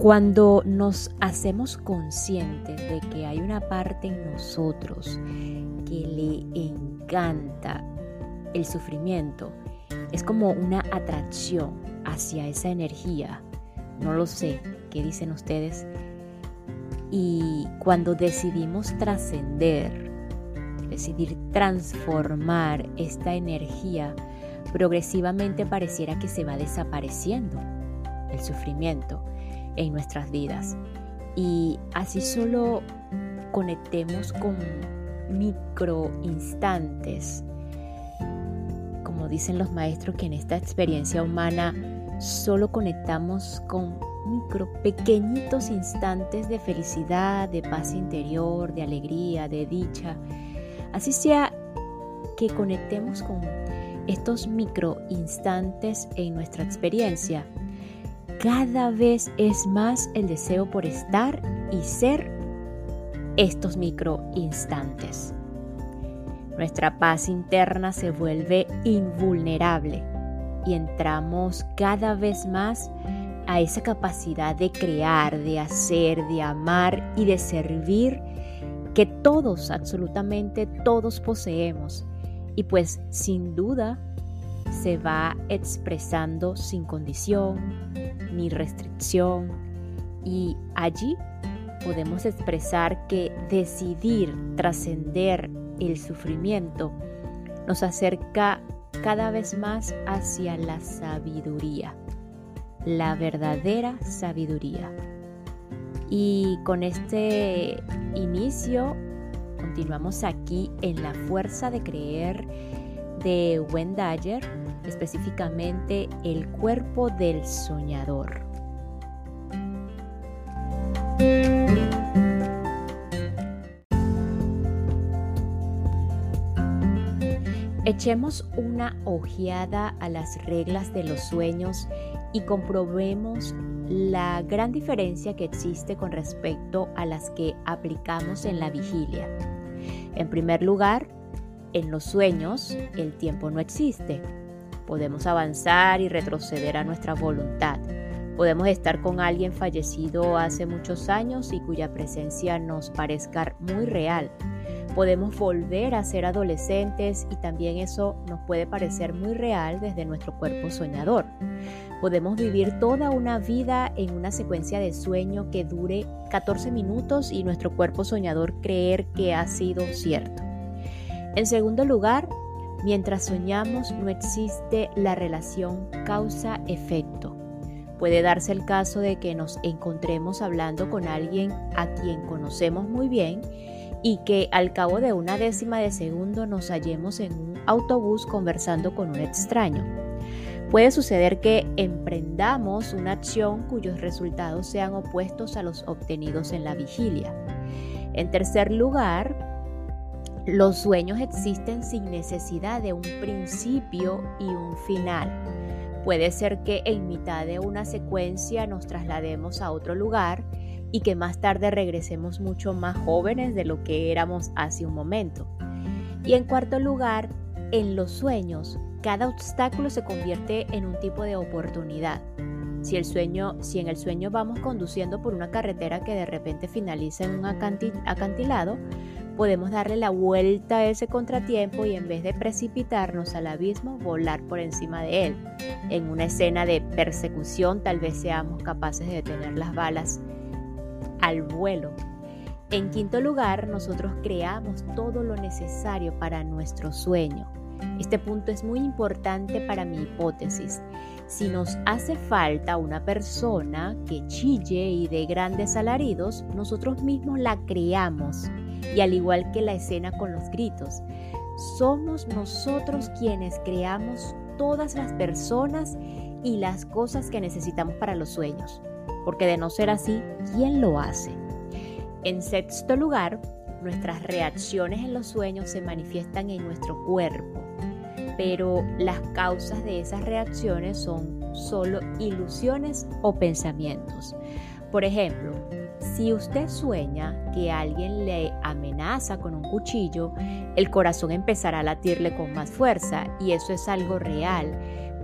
Cuando nos hacemos conscientes de que hay una parte en nosotros que le encanta el sufrimiento, es como una atracción hacia esa energía. No lo sé, ¿qué dicen ustedes? Y cuando decidimos trascender, decidir transformar esta energía, progresivamente pareciera que se va desapareciendo el sufrimiento en nuestras vidas. Y así solo conectemos con micro instantes, como dicen los maestros que en esta experiencia humana solo conectamos con micro pequeñitos instantes de felicidad, de paz interior, de alegría, de dicha. Así sea que conectemos con estos micro instantes en nuestra experiencia, cada vez es más el deseo por estar y ser estos micro instantes. Nuestra paz interna se vuelve invulnerable y entramos cada vez más a esa capacidad de crear, de hacer, de amar y de servir que todos, absolutamente todos poseemos. Y pues sin duda se va expresando sin condición ni restricción y allí podemos expresar que decidir trascender el sufrimiento nos acerca cada vez más hacia la sabiduría, la verdadera sabiduría. Y con este inicio continuamos aquí en la fuerza de creer de Wendayer, específicamente el cuerpo del soñador. Echemos una ojeada a las reglas de los sueños y comprobemos la gran diferencia que existe con respecto a las que aplicamos en la vigilia. En primer lugar, en los sueños el tiempo no existe. Podemos avanzar y retroceder a nuestra voluntad. Podemos estar con alguien fallecido hace muchos años y cuya presencia nos parezca muy real. Podemos volver a ser adolescentes y también eso nos puede parecer muy real desde nuestro cuerpo soñador. Podemos vivir toda una vida en una secuencia de sueño que dure 14 minutos y nuestro cuerpo soñador creer que ha sido cierto. En segundo lugar, mientras soñamos no existe la relación causa-efecto. Puede darse el caso de que nos encontremos hablando con alguien a quien conocemos muy bien y que al cabo de una décima de segundo nos hallemos en un autobús conversando con un extraño. Puede suceder que emprendamos una acción cuyos resultados sean opuestos a los obtenidos en la vigilia. En tercer lugar, los sueños existen sin necesidad de un principio y un final. Puede ser que en mitad de una secuencia nos traslademos a otro lugar y que más tarde regresemos mucho más jóvenes de lo que éramos hace un momento. Y en cuarto lugar, en los sueños, cada obstáculo se convierte en un tipo de oportunidad. Si, el sueño, si en el sueño vamos conduciendo por una carretera que de repente finaliza en un acantilado, podemos darle la vuelta a ese contratiempo y en vez de precipitarnos al abismo, volar por encima de él. En una escena de persecución tal vez seamos capaces de detener las balas al vuelo. En quinto lugar, nosotros creamos todo lo necesario para nuestro sueño. Este punto es muy importante para mi hipótesis. Si nos hace falta una persona que chille y de grandes alaridos, nosotros mismos la creamos y al igual que la escena con los gritos, somos nosotros quienes creamos todas las personas y las cosas que necesitamos para los sueños. porque de no ser así, ¿quién lo hace? En sexto lugar, nuestras reacciones en los sueños se manifiestan en nuestro cuerpo, pero las causas de esas reacciones son solo ilusiones o pensamientos. Por ejemplo, si usted sueña que alguien le amenaza con un cuchillo, el corazón empezará a latirle con más fuerza y eso es algo real,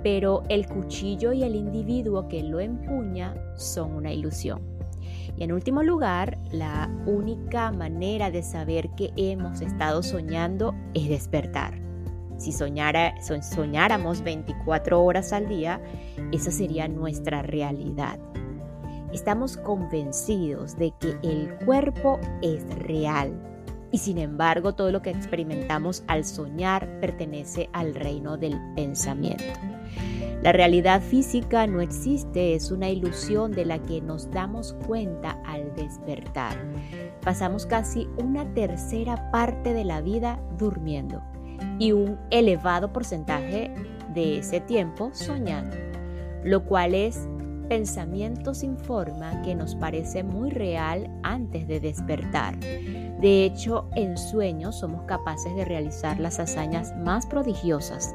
pero el cuchillo y el individuo que lo empuña son una ilusión. Y en último lugar, la única manera de saber que hemos estado soñando es despertar. Si soñáramos 24 horas al día, esa sería nuestra realidad. Estamos convencidos de que el cuerpo es real y sin embargo todo lo que experimentamos al soñar pertenece al reino del pensamiento. La realidad física no existe, es una ilusión de la que nos damos cuenta al despertar. Pasamos casi una tercera parte de la vida durmiendo y un elevado porcentaje de ese tiempo soñando, lo cual es pensamiento sin forma que nos parece muy real antes de despertar. De hecho, en sueños somos capaces de realizar las hazañas más prodigiosas.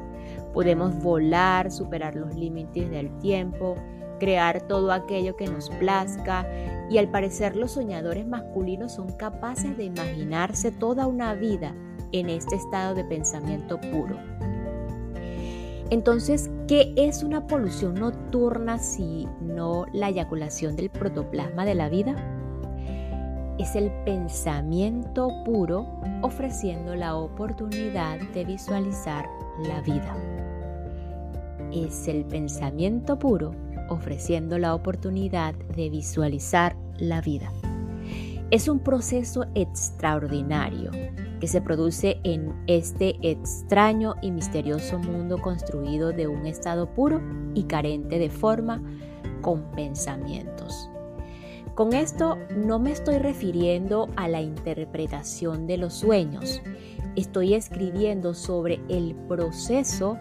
Podemos volar, superar los límites del tiempo, crear todo aquello que nos plazca y al parecer los soñadores masculinos son capaces de imaginarse toda una vida en este estado de pensamiento puro. Entonces, ¿qué es una polución nocturna si no la eyaculación del protoplasma de la vida? Es el pensamiento puro ofreciendo la oportunidad de visualizar la vida. Es el pensamiento puro ofreciendo la oportunidad de visualizar la vida. Es un proceso extraordinario que se produce en este extraño y misterioso mundo construido de un estado puro y carente de forma con pensamientos. Con esto no me estoy refiriendo a la interpretación de los sueños, estoy escribiendo sobre el proceso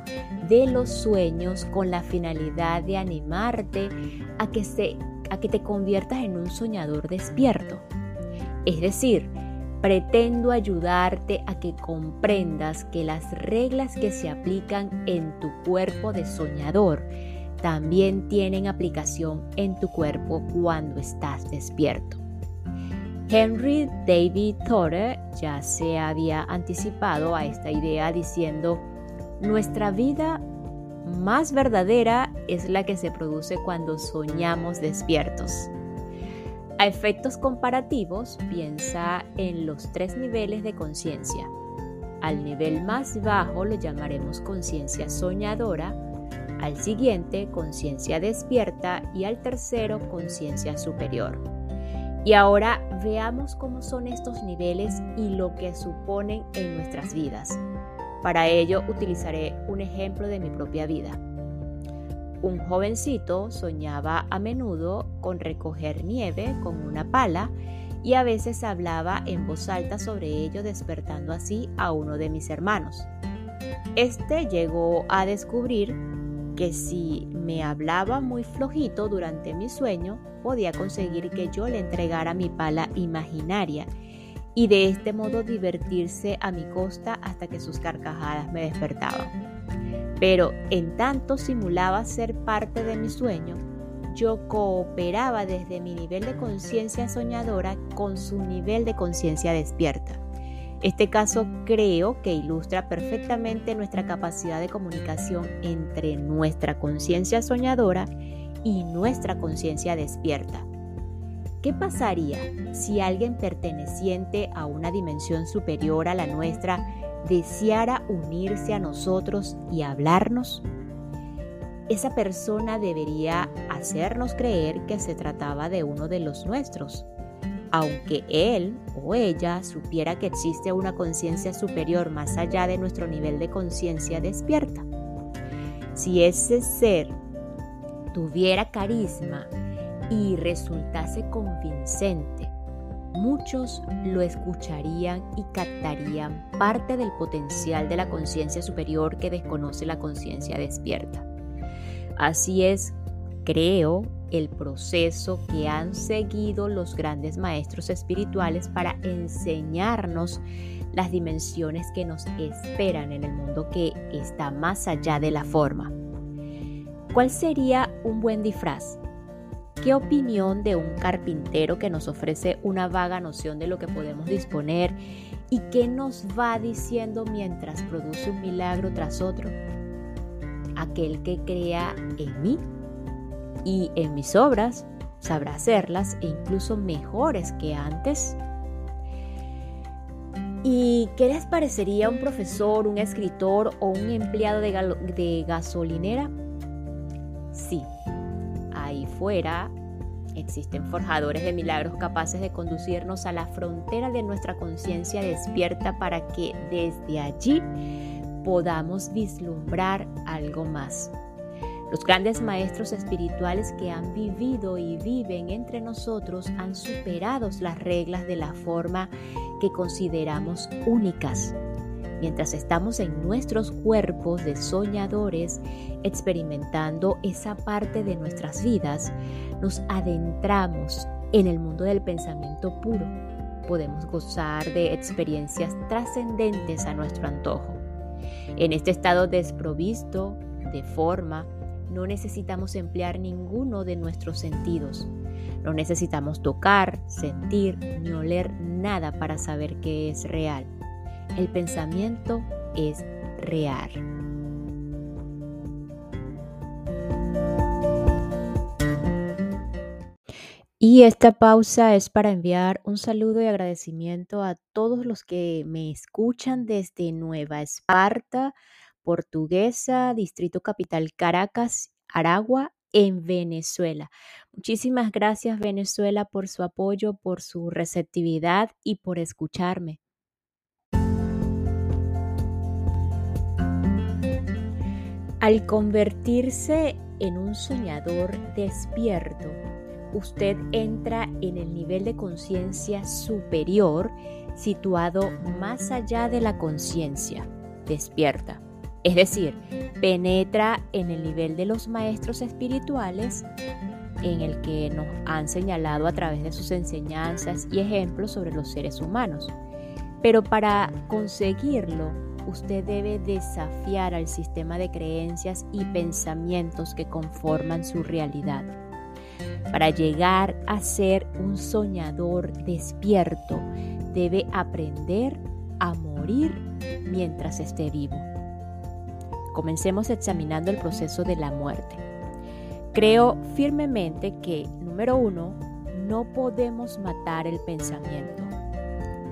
de los sueños con la finalidad de animarte a que, se, a que te conviertas en un soñador despierto. Es decir, pretendo ayudarte a que comprendas que las reglas que se aplican en tu cuerpo de soñador también tienen aplicación en tu cuerpo cuando estás despierto. Henry David Thoreau ya se había anticipado a esta idea diciendo, nuestra vida más verdadera es la que se produce cuando soñamos despiertos. A efectos comparativos, piensa en los tres niveles de conciencia. Al nivel más bajo lo llamaremos conciencia soñadora, al siguiente conciencia despierta y al tercero conciencia superior. Y ahora veamos cómo son estos niveles y lo que suponen en nuestras vidas. Para ello utilizaré un ejemplo de mi propia vida. Un jovencito soñaba a menudo con recoger nieve con una pala y a veces hablaba en voz alta sobre ello despertando así a uno de mis hermanos. Este llegó a descubrir que si me hablaba muy flojito durante mi sueño, podía conseguir que yo le entregara mi pala imaginaria y de este modo divertirse a mi costa hasta que sus carcajadas me despertaban. Pero en tanto simulaba ser parte de mi sueño, yo cooperaba desde mi nivel de conciencia soñadora con su nivel de conciencia despierta. Este caso creo que ilustra perfectamente nuestra capacidad de comunicación entre nuestra conciencia soñadora y nuestra conciencia despierta. ¿Qué pasaría si alguien perteneciente a una dimensión superior a la nuestra deseara unirse a nosotros y hablarnos, esa persona debería hacernos creer que se trataba de uno de los nuestros, aunque él o ella supiera que existe una conciencia superior más allá de nuestro nivel de conciencia despierta. Si ese ser tuviera carisma y resultase convincente, muchos lo escucharían y captarían parte del potencial de la conciencia superior que desconoce la conciencia despierta. Así es, creo el proceso que han seguido los grandes maestros espirituales para enseñarnos las dimensiones que nos esperan en el mundo que está más allá de la forma. ¿Cuál sería un buen disfraz? ¿Qué opinión de un carpintero que nos ofrece una vaga noción de lo que podemos disponer y qué nos va diciendo mientras produce un milagro tras otro? Aquel que crea en mí y en mis obras sabrá hacerlas e incluso mejores que antes. ¿Y qué les parecería un profesor, un escritor o un empleado de, gasolinera? Sí, ahí fuera existen forjadores de milagros capaces de conducirnos a la frontera de nuestra conciencia despierta para que desde allí podamos vislumbrar algo más. Los grandes maestros espirituales que han vivido y viven entre nosotros han superado las reglas de la forma que consideramos únicas. Mientras estamos en nuestros cuerpos de soñadores experimentando esa parte de nuestras vidas, nos adentramos en el mundo del pensamiento puro. Podemos gozar de experiencias trascendentes a nuestro antojo. En este estado desprovisto de forma, no necesitamos emplear ninguno de nuestros sentidos. No necesitamos tocar, sentir ni oler nada para saber que es real. El pensamiento es real. Y esta pausa es para enviar un saludo y agradecimiento a todos los que me escuchan desde Nueva Esparta, Portuguesa, Distrito Capital Caracas, Aragua, en Venezuela. Muchísimas gracias Venezuela por su apoyo, por su receptividad y por escucharme. Al convertirse en un soñador despierto, usted entra en el nivel de conciencia superior situado más allá de la conciencia despierta. Es decir, penetra en el nivel de los maestros espirituales en el que nos han señalado a través de sus enseñanzas y ejemplos sobre los seres humanos. Pero para conseguirlo, usted debe desafiar al sistema de creencias y pensamientos que conforman su realidad. Para llegar a ser un soñador despierto, debe aprender a morir mientras esté vivo. Comencemos examinando el proceso de la muerte. Creo firmemente que, número uno, no podemos matar el pensamiento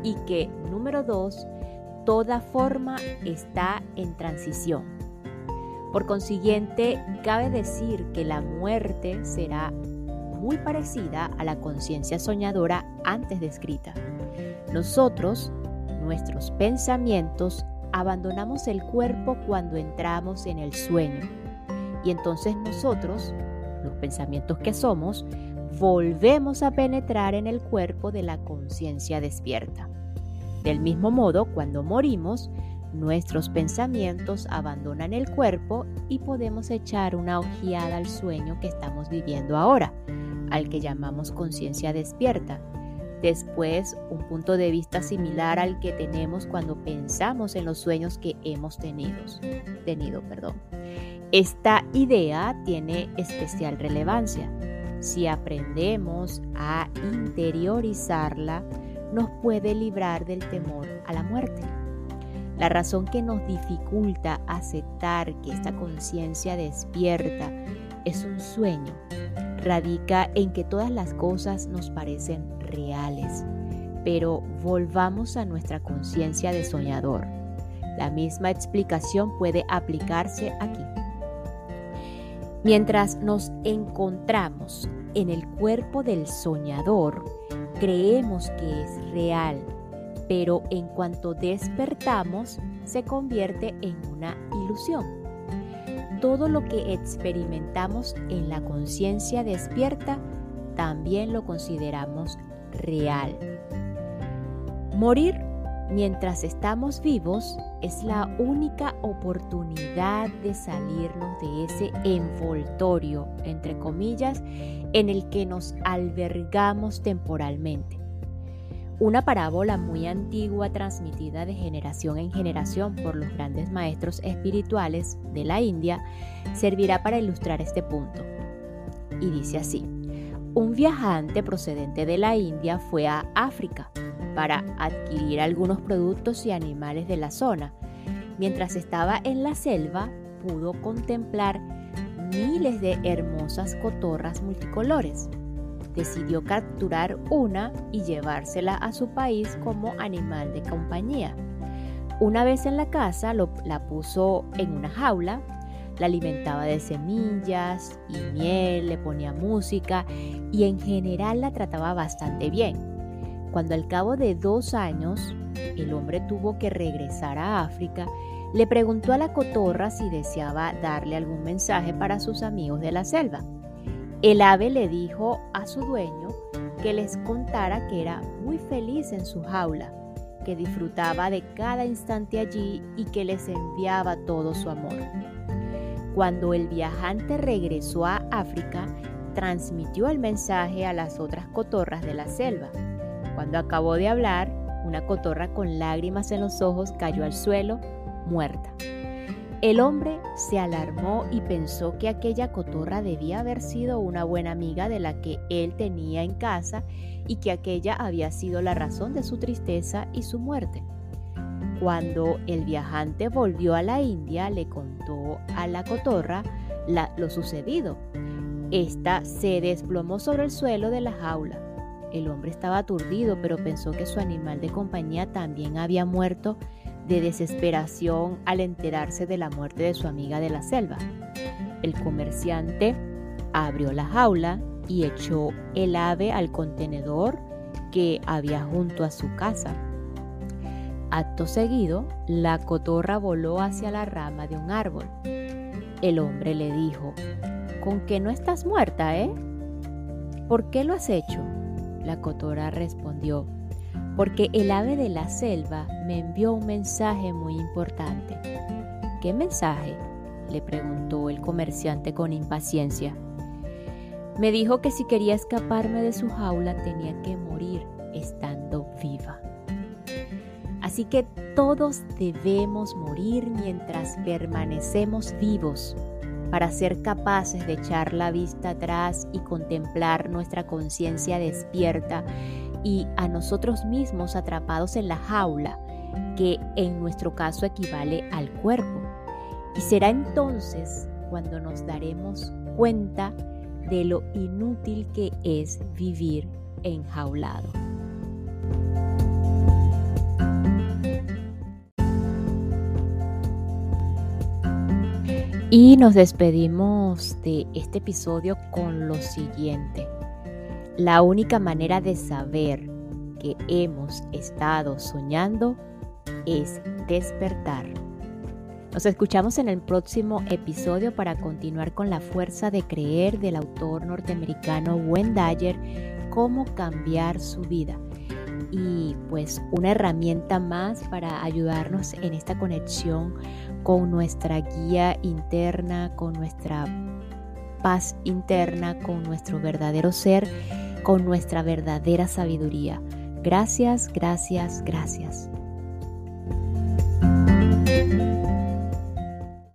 y que, número dos, toda forma está en transición. Por consiguiente, cabe decir que la muerte será muy parecida a la conciencia soñadora antes descrita. Nosotros, nuestros pensamientos, abandonamos el cuerpo cuando entramos en el sueño. Y entonces nosotros, los pensamientos que somos, volvemos a penetrar en el cuerpo de la conciencia despierta. Del mismo modo, cuando morimos, nuestros pensamientos abandonan el cuerpo y podemos echar una ojeada al sueño que estamos viviendo ahora, al que llamamos conciencia despierta, Después, un punto de vista similar al que tenemos cuando pensamos en los sueños que hemos tenido. tenido perdón. Esta idea tiene especial relevancia. Si aprendemos a interiorizarla, nos puede librar del temor a la muerte. La razón que nos dificulta aceptar que esta conciencia despierta es un sueño radica en que todas las cosas nos parecen reales, pero volvamos a nuestra conciencia de soñador. La misma explicación puede aplicarse aquí. Mientras nos encontramos en el cuerpo del soñador, creemos que es real, pero en cuanto despertamos, se convierte en una ilusión. Todo lo que experimentamos en la conciencia despierta también lo consideramos real. Morir Mientras estamos vivos es la única oportunidad de salirnos de ese envoltorio, entre comillas, en el que nos albergamos temporalmente. Una parábola muy antigua transmitida de generación en generación por los grandes maestros espirituales de la India servirá para ilustrar este punto. Y dice así, un viajante procedente de la India fue a África para adquirir algunos productos y animales de la zona. Mientras estaba en la selva, pudo contemplar miles de hermosas cotorras multicolores. Decidió capturar una y llevársela a su país como animal de compañía. Una vez en la casa la puso en una jaula, la alimentaba de semillas y miel, le ponía música y en general la trataba bastante bien. Cuando al cabo de dos años el hombre tuvo que regresar a África, le preguntó a la cotorra si deseaba darle algún mensaje para sus amigos de la selva. El ave le dijo a su dueño que les contara que era muy feliz en su jaula, que disfrutaba de cada instante allí y que les enviaba todo su amor. Cuando el viajante regresó a África, transmitió el mensaje a las otras cotorras de la selva. Cuando acabó de hablar, una cotorra con lágrimas en los ojos cayó al suelo, muerta. El hombre se alarmó y pensó que aquella cotorra debía haber sido una buena amiga de la que él tenía en casa y que aquella había sido la razón de su tristeza y su muerte. Cuando el viajante volvió a la India, le contó a la cotorra lo sucedido. Esta se desplomó sobre el suelo de la jaula. El hombre estaba aturdido, pero pensó que su animal de compañía también había muerto de desesperación al enterarse de la muerte de su amiga de la selva. El comerciante abrió la jaula y echó el ave al contenedor que había junto a su casa. Acto seguido, la cotorra voló hacia la rama de un árbol. El hombre le dijo, ¿con qué no estás muerta, eh? ¿Por qué lo has hecho? La cotora respondió, porque el ave de la selva me envió un mensaje muy importante. ¿Qué mensaje? le preguntó el comerciante con impaciencia. Me dijo que si quería escaparme de su jaula tenía que morir estando viva. Así que todos debemos morir mientras permanecemos vivos para ser capaces de echar la vista atrás y contemplar nuestra conciencia despierta y a nosotros mismos atrapados en la jaula, que en nuestro caso equivale al cuerpo. Y será entonces cuando nos daremos cuenta de lo inútil que es vivir enjaulado. Y nos despedimos de este episodio con lo siguiente. La única manera de saber que hemos estado soñando es despertar. Nos escuchamos en el próximo episodio para continuar con la fuerza de creer del autor norteamericano Dyer, cómo cambiar su vida. Y pues una herramienta más para ayudarnos en esta conexión con nuestra guía interna, con nuestra paz interna, con nuestro verdadero ser, con nuestra verdadera sabiduría. Gracias, gracias, gracias.